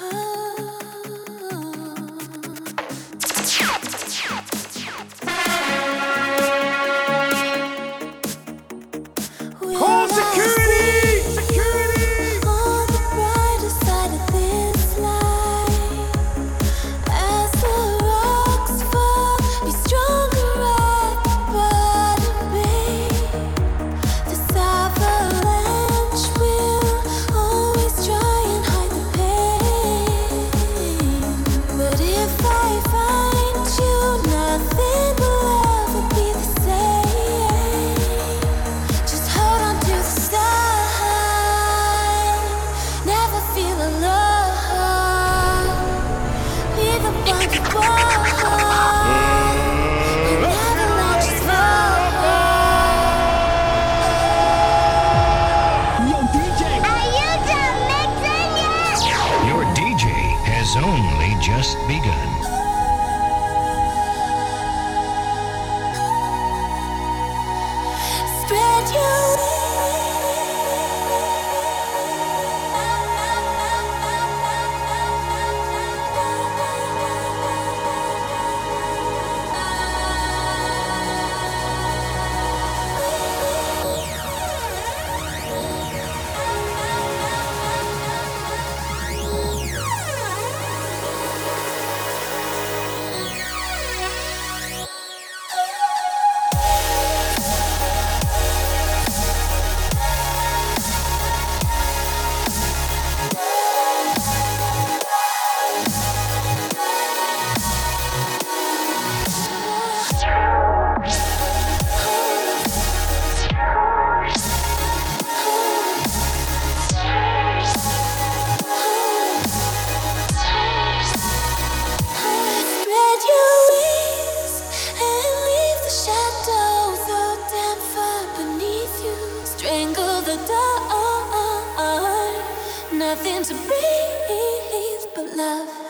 Oh. To breathe but side.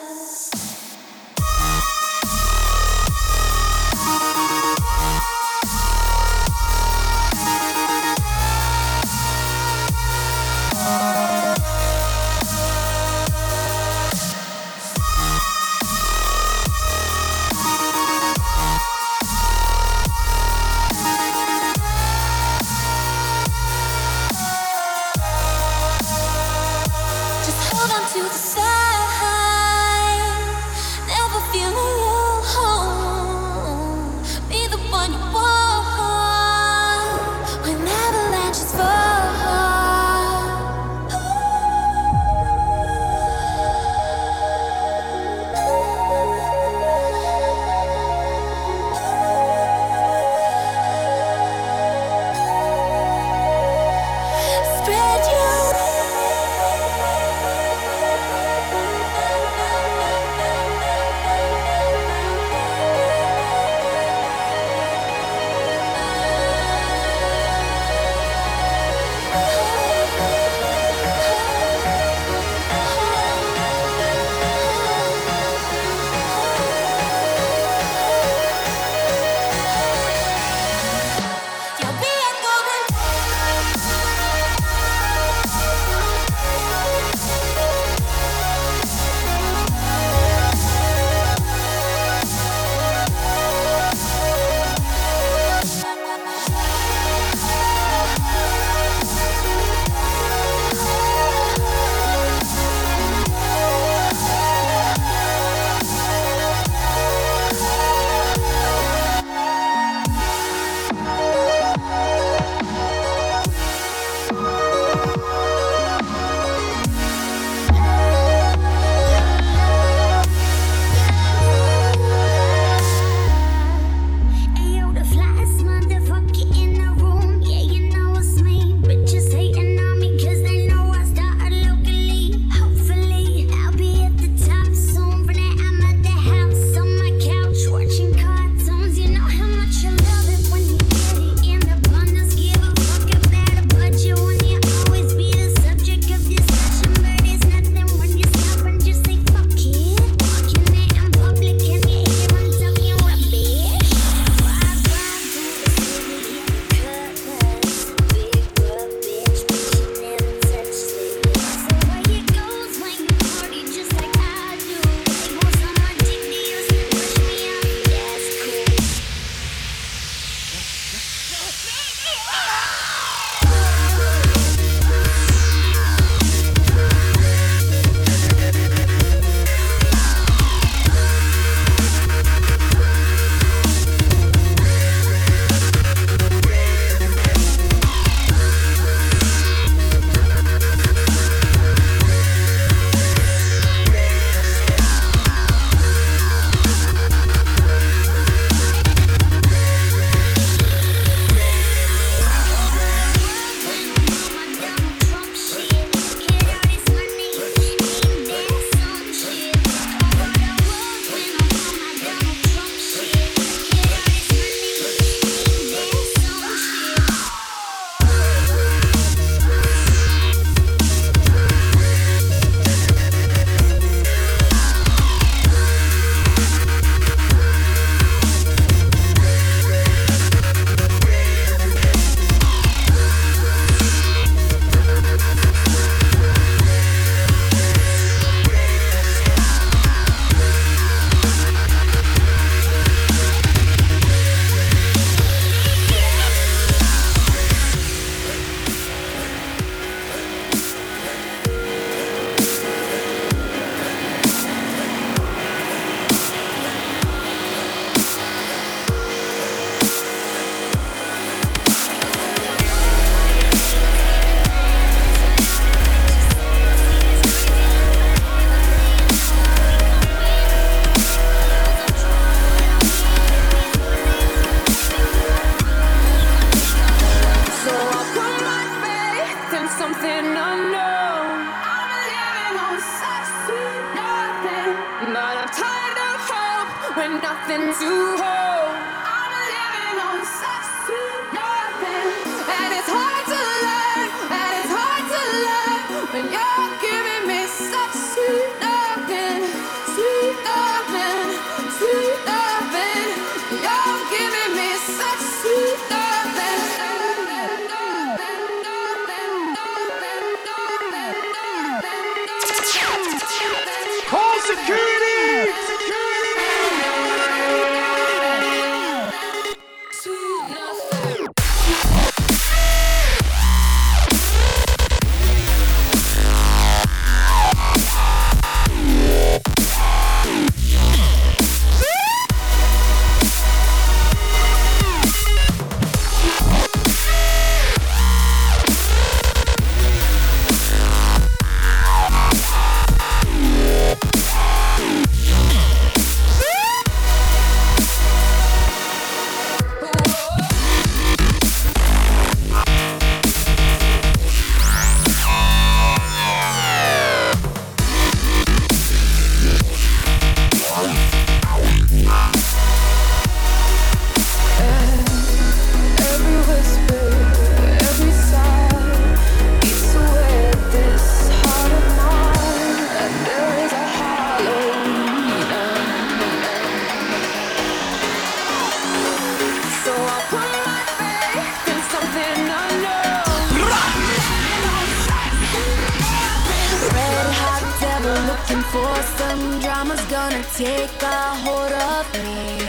Take a hold of me.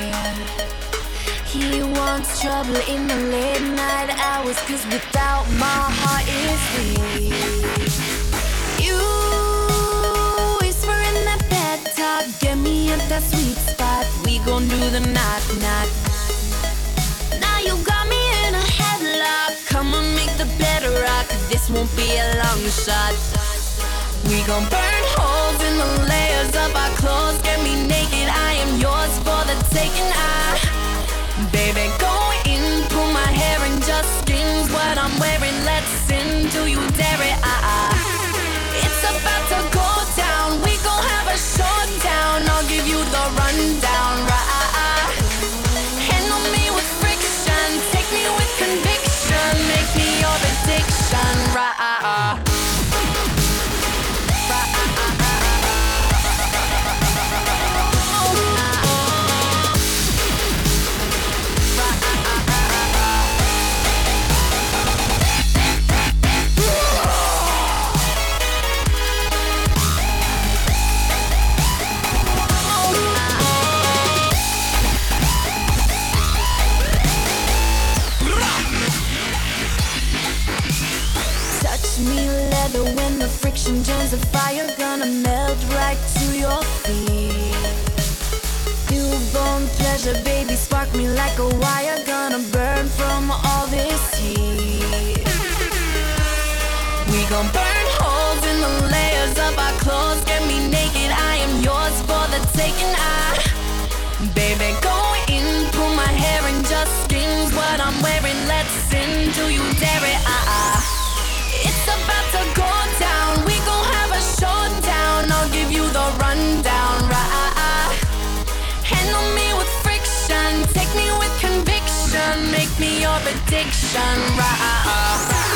He wants trouble in the late night hours, cause without my heart is weak. You whisper in that bed talk, get me at that sweet spot. We gon' do the knock knock. Now you got me in a headlock. Come on, make the bed rock. This won't be a long shot. We gon' burn holes the layers of our clothes. Get me naked, I am yours for the taking. I, baby, go in, pull my hair and just skins what I'm wearing. Let's sin, do you dare it? Ah, ah. It's about to go down. We gon' have a showdown. I'll give you the rundown, joins the fire, gonna melt right to your feet. Newborn pleasure, baby, spark me like a wire, gonna burn from all this heat. We gon' burn holes in the layers of our clothes, get me naked, I am yours for the taking. I, baby, go in, pull my hair and just skins what I'm wearing. Let's sin, do you dare it? Ah. It's me your addiction, right? Uh, uh,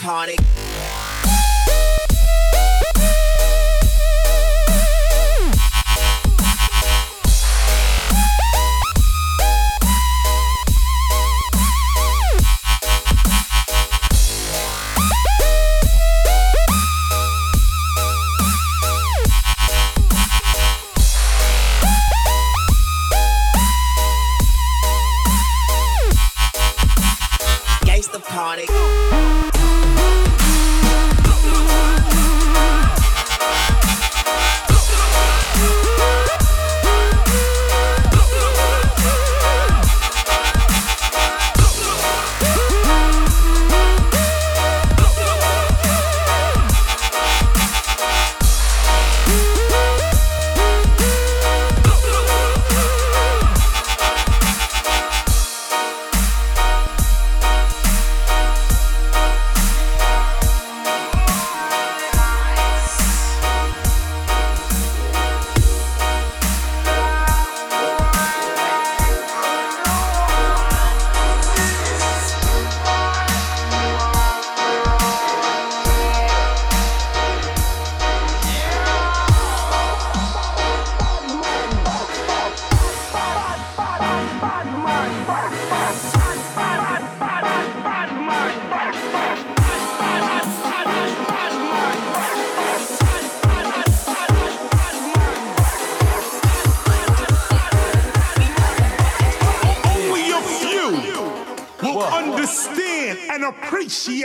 party.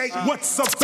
What's about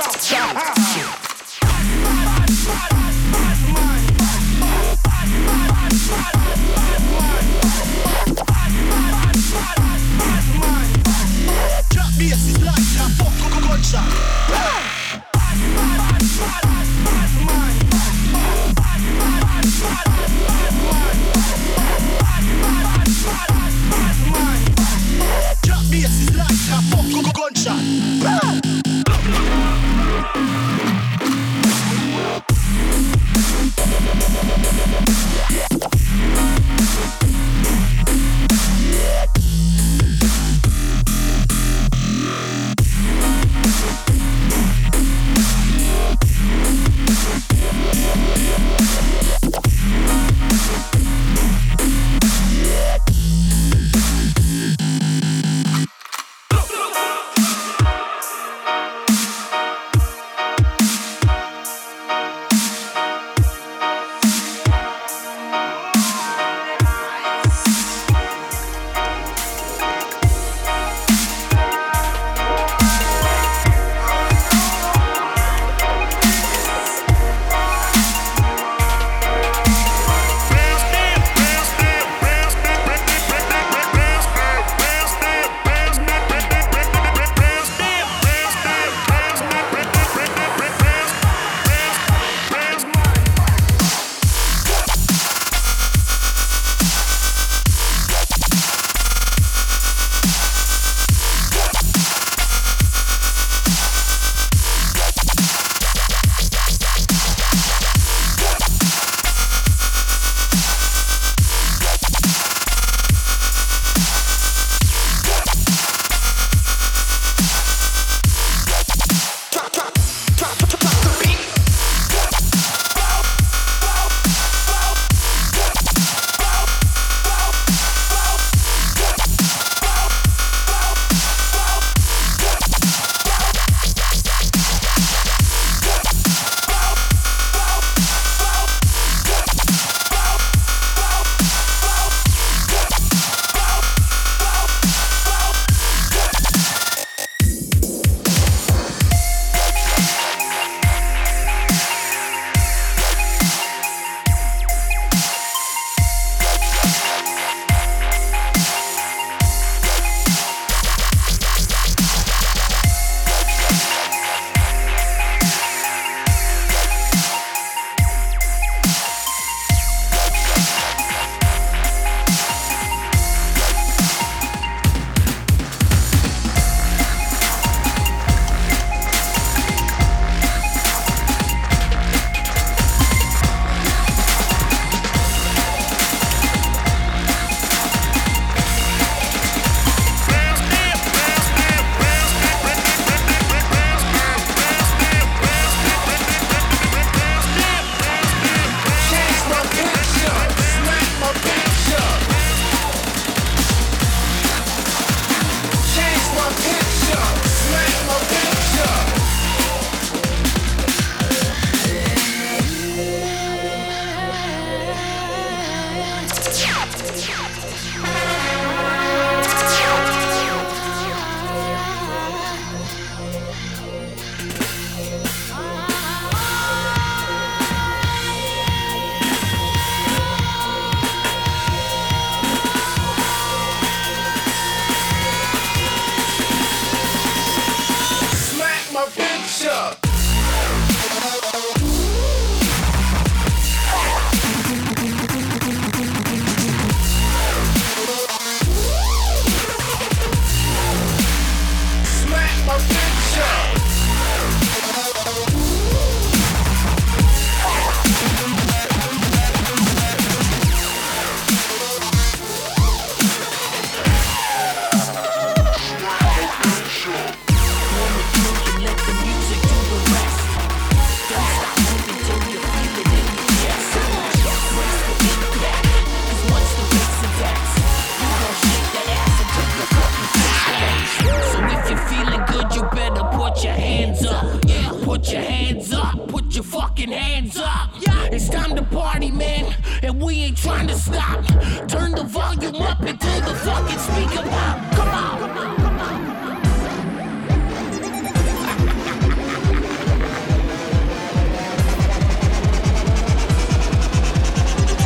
It's time to party, man, and we ain't trying to stop. Turn the volume up until the fucking speaker pop. Come on. Come on. Come on.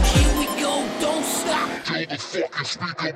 Here we go, don't stop. Till the fucking speaker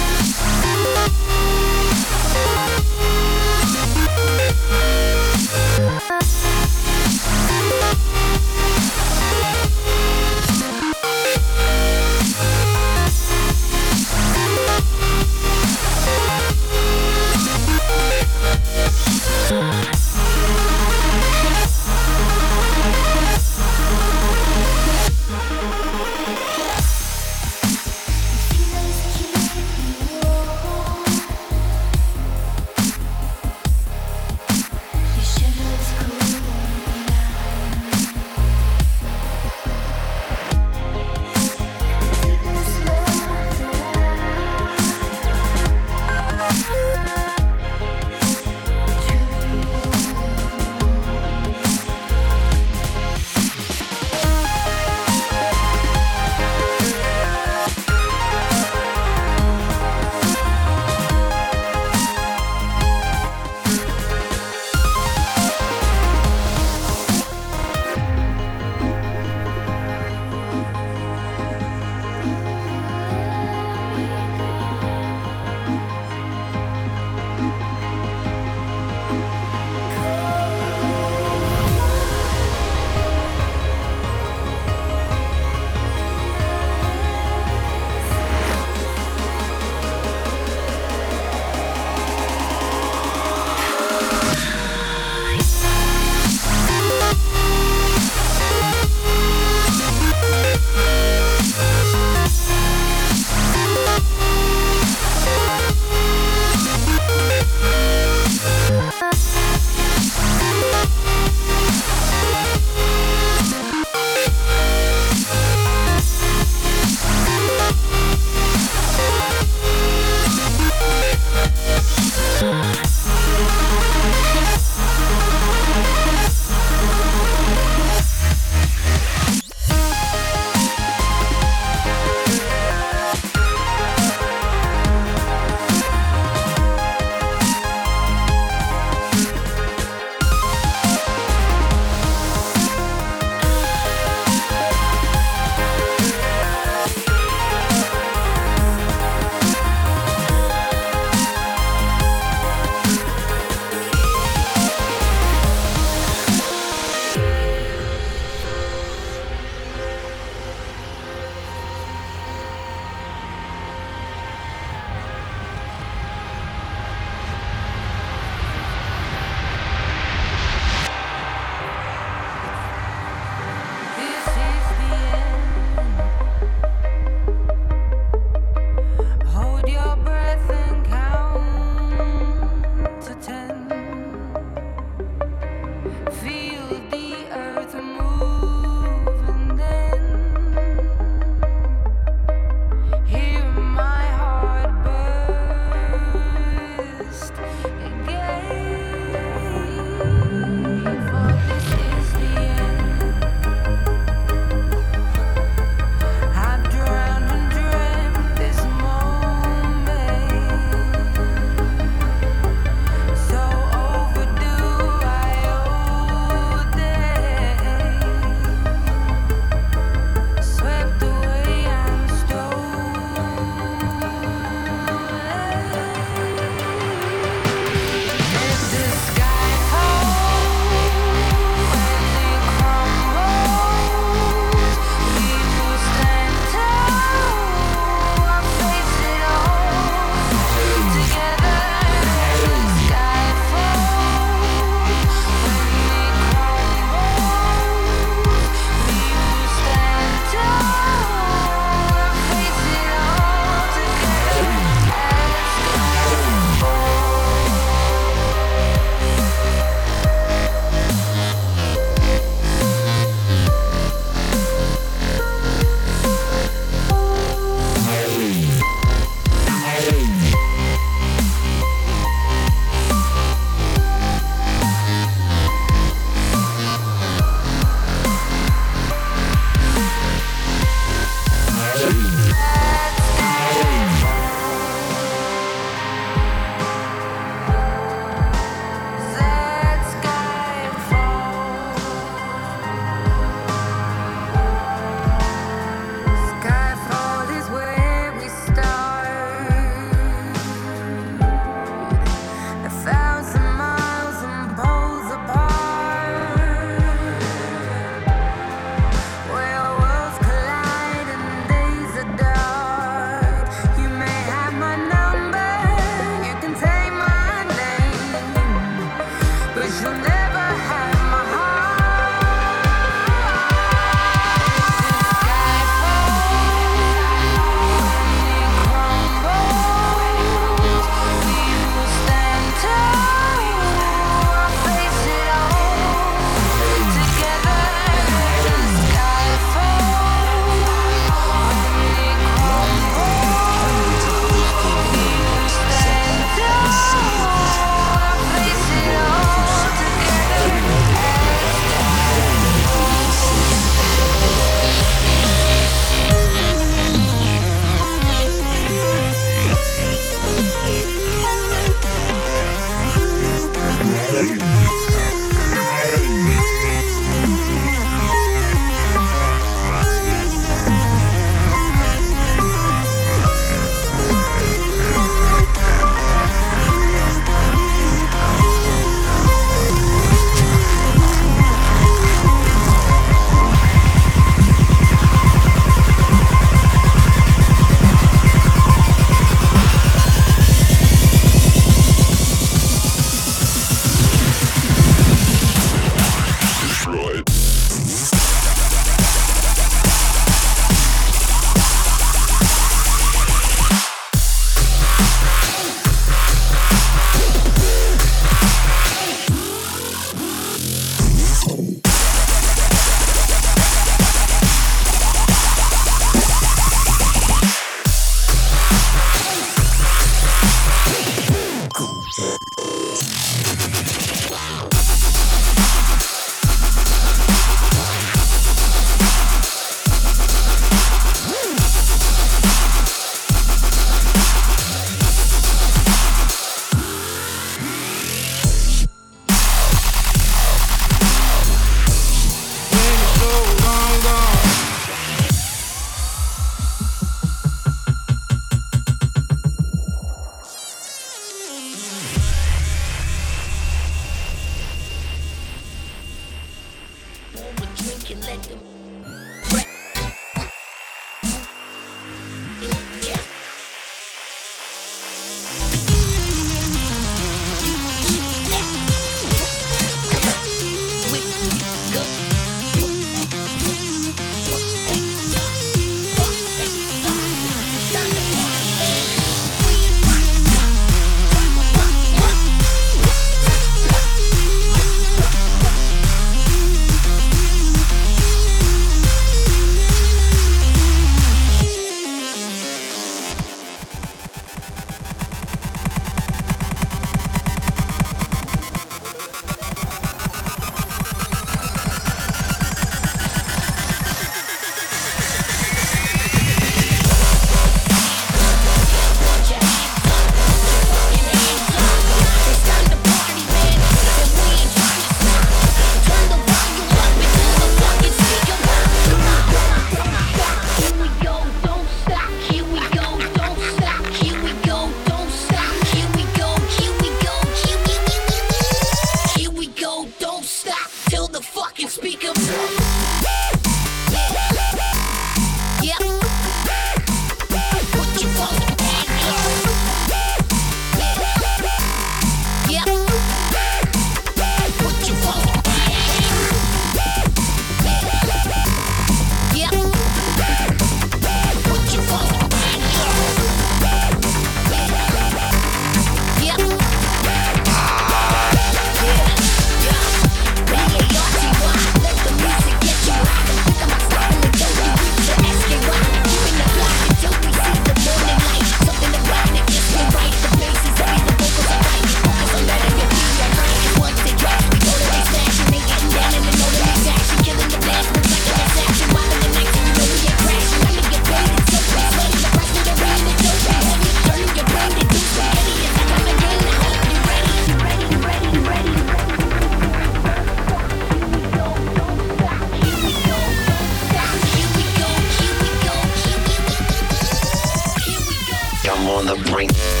the brain.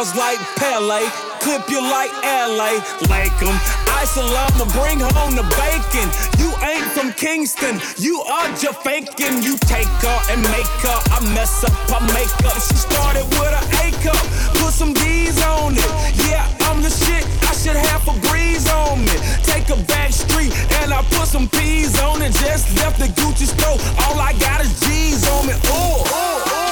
LA. Clip you like LA, like 'em. Isolama, bring home the bacon. You ain't from Kingston, you are just faking. You take her and make her. I mess up, I make up. She started with an A cup, put some D's on it. Yeah, I'm the shit, I should have a breeze on me. Take a back street and I put some P's on it. Just left the Gucci store, all I got is G's on me. Ooh, ooh, ooh.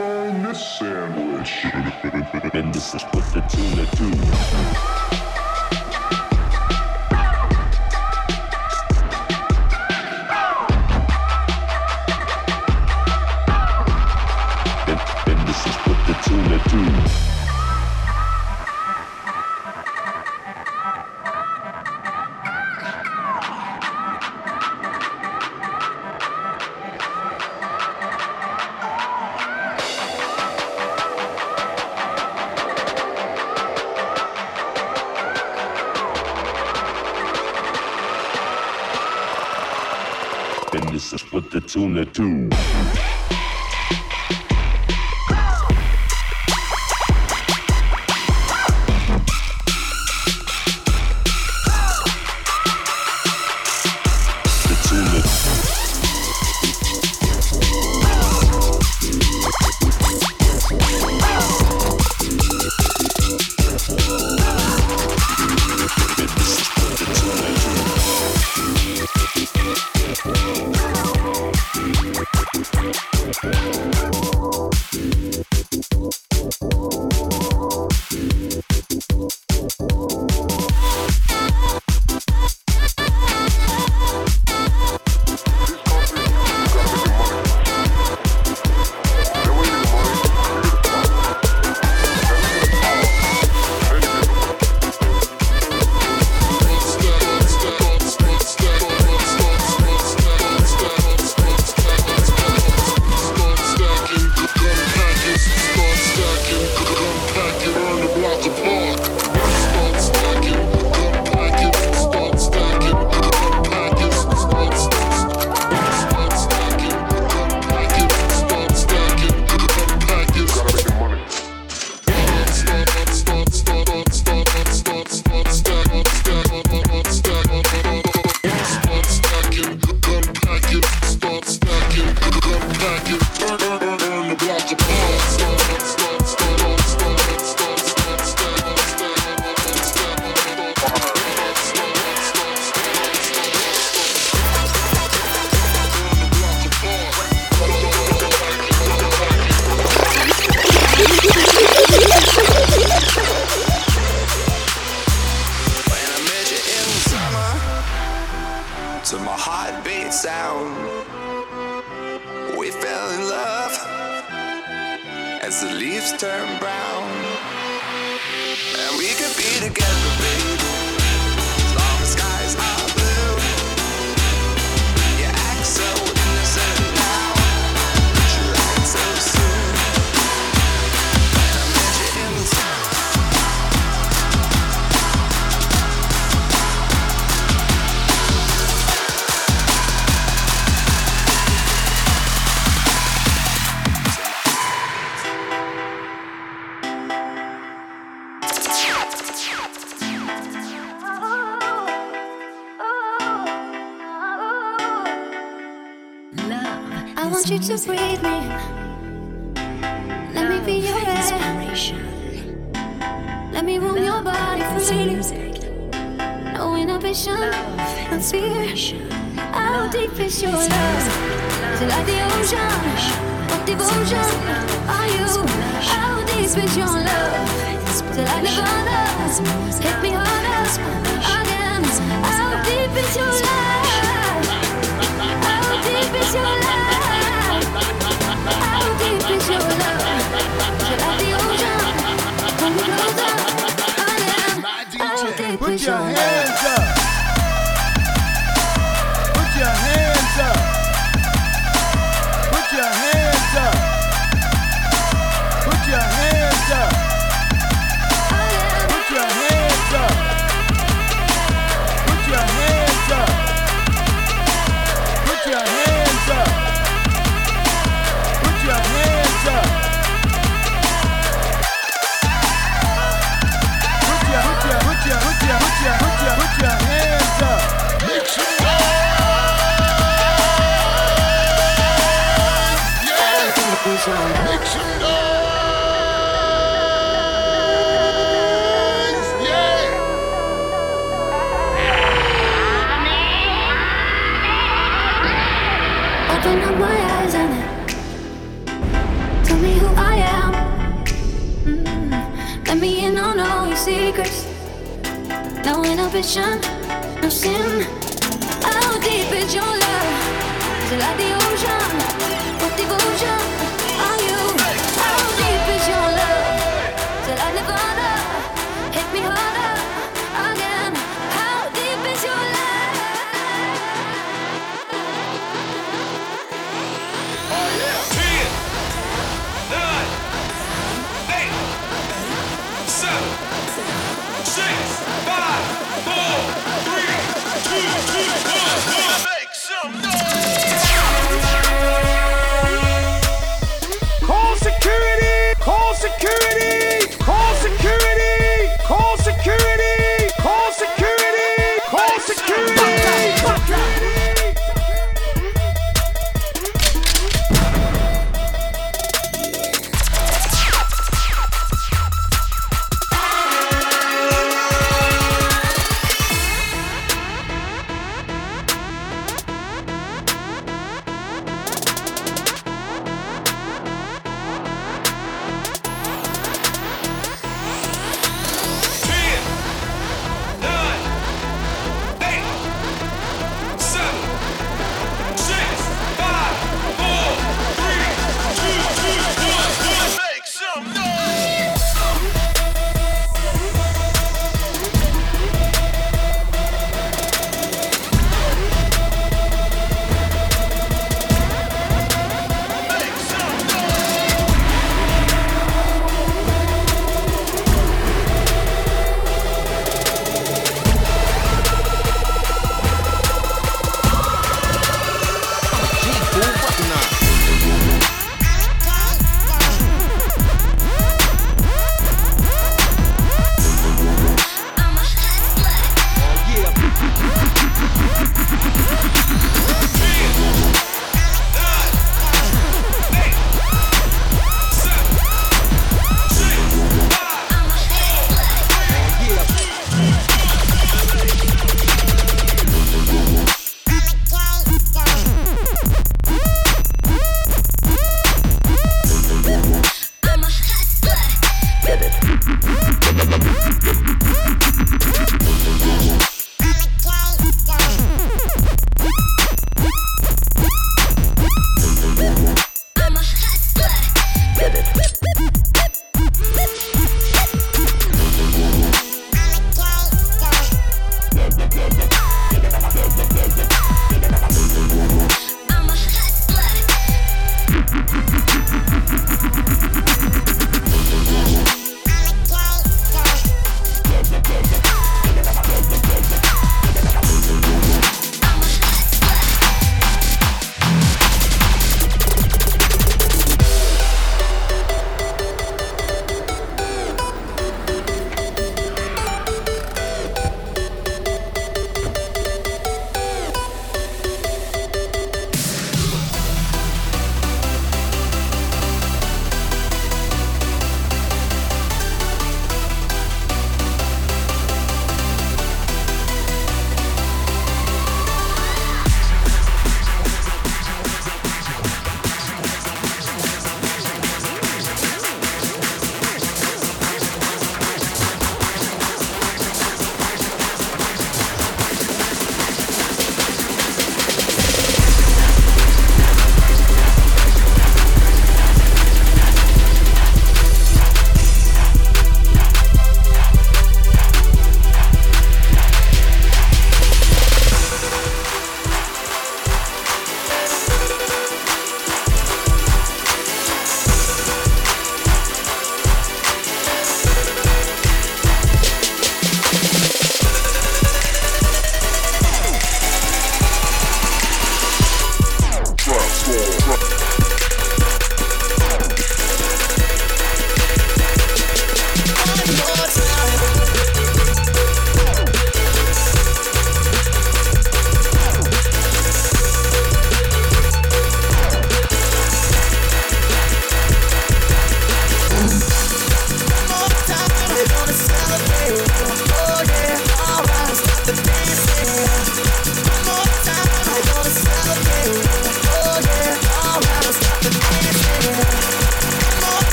on the sandwich? and this is what the tuna tube.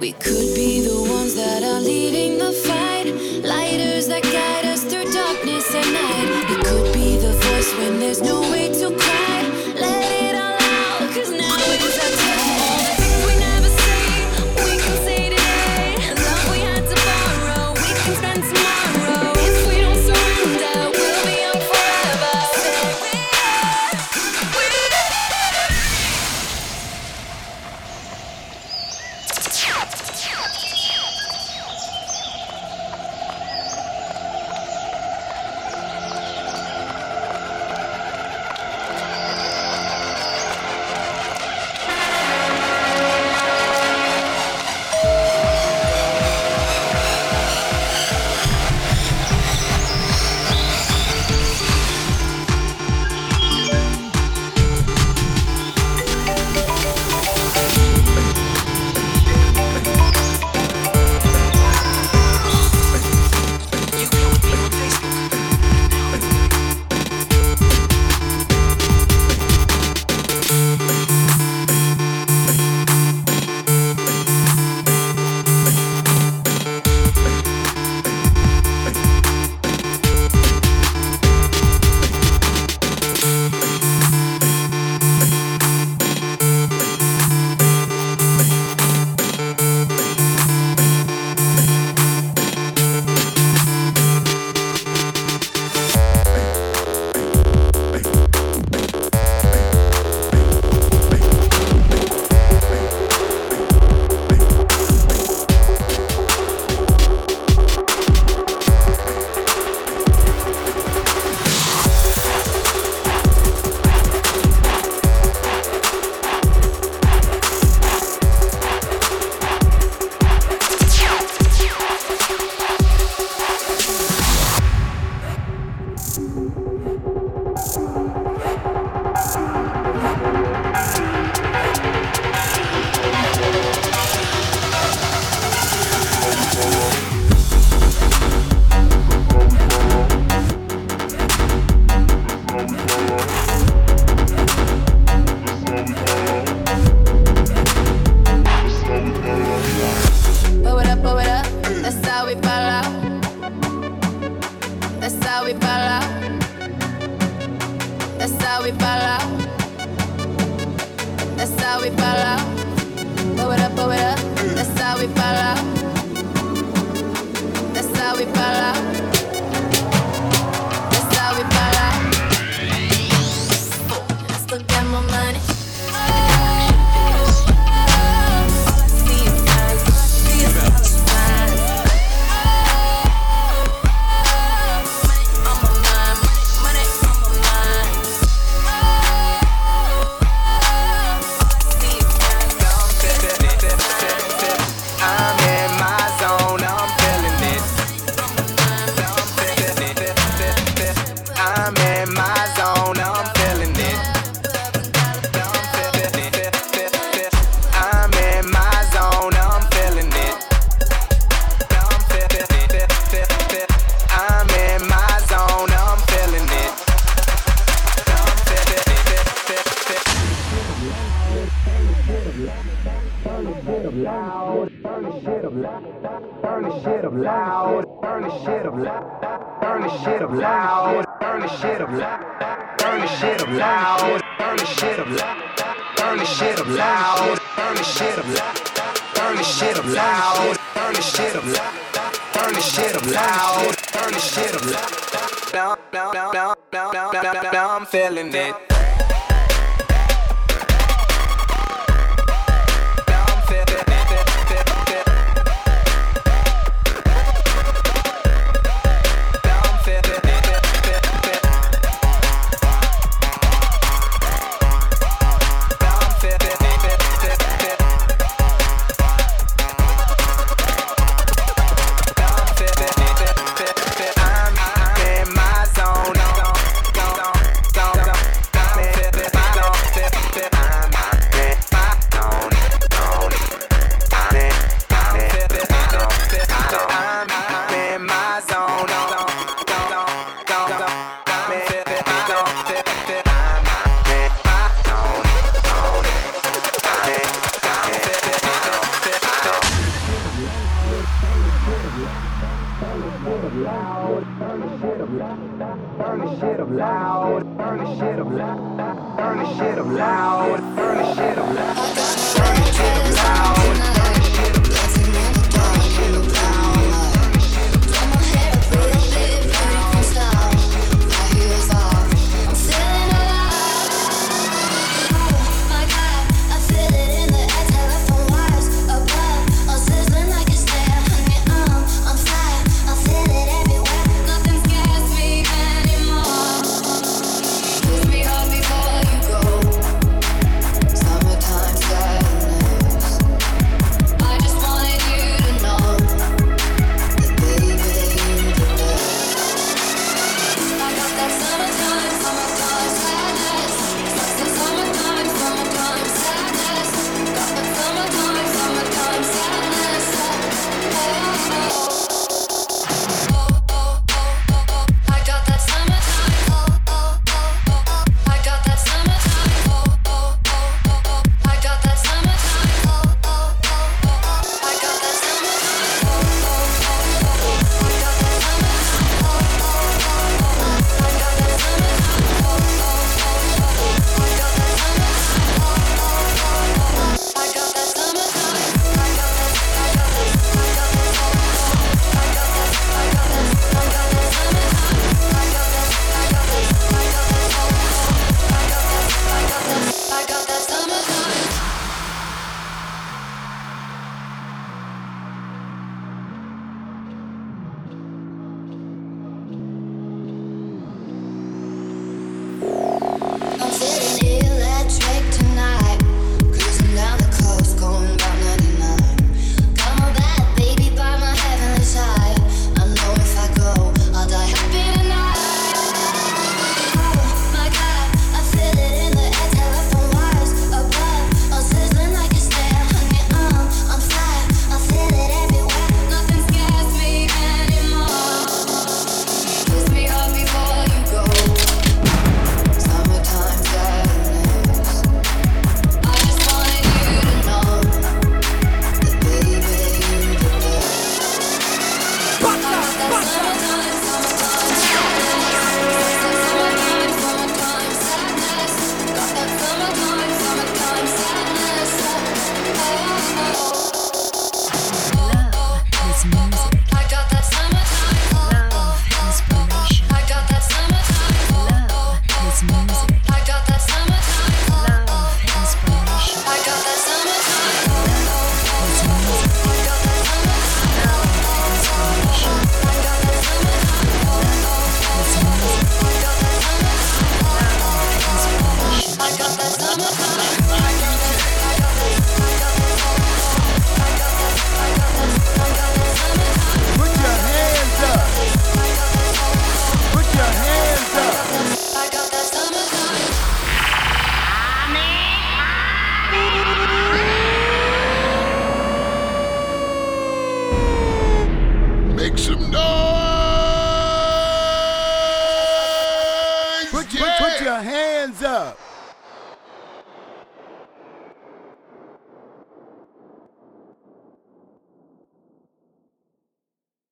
We could be the ones that are leading the fight, lighters that guide us through darkness at night. We could be the voice when there's no way to cry.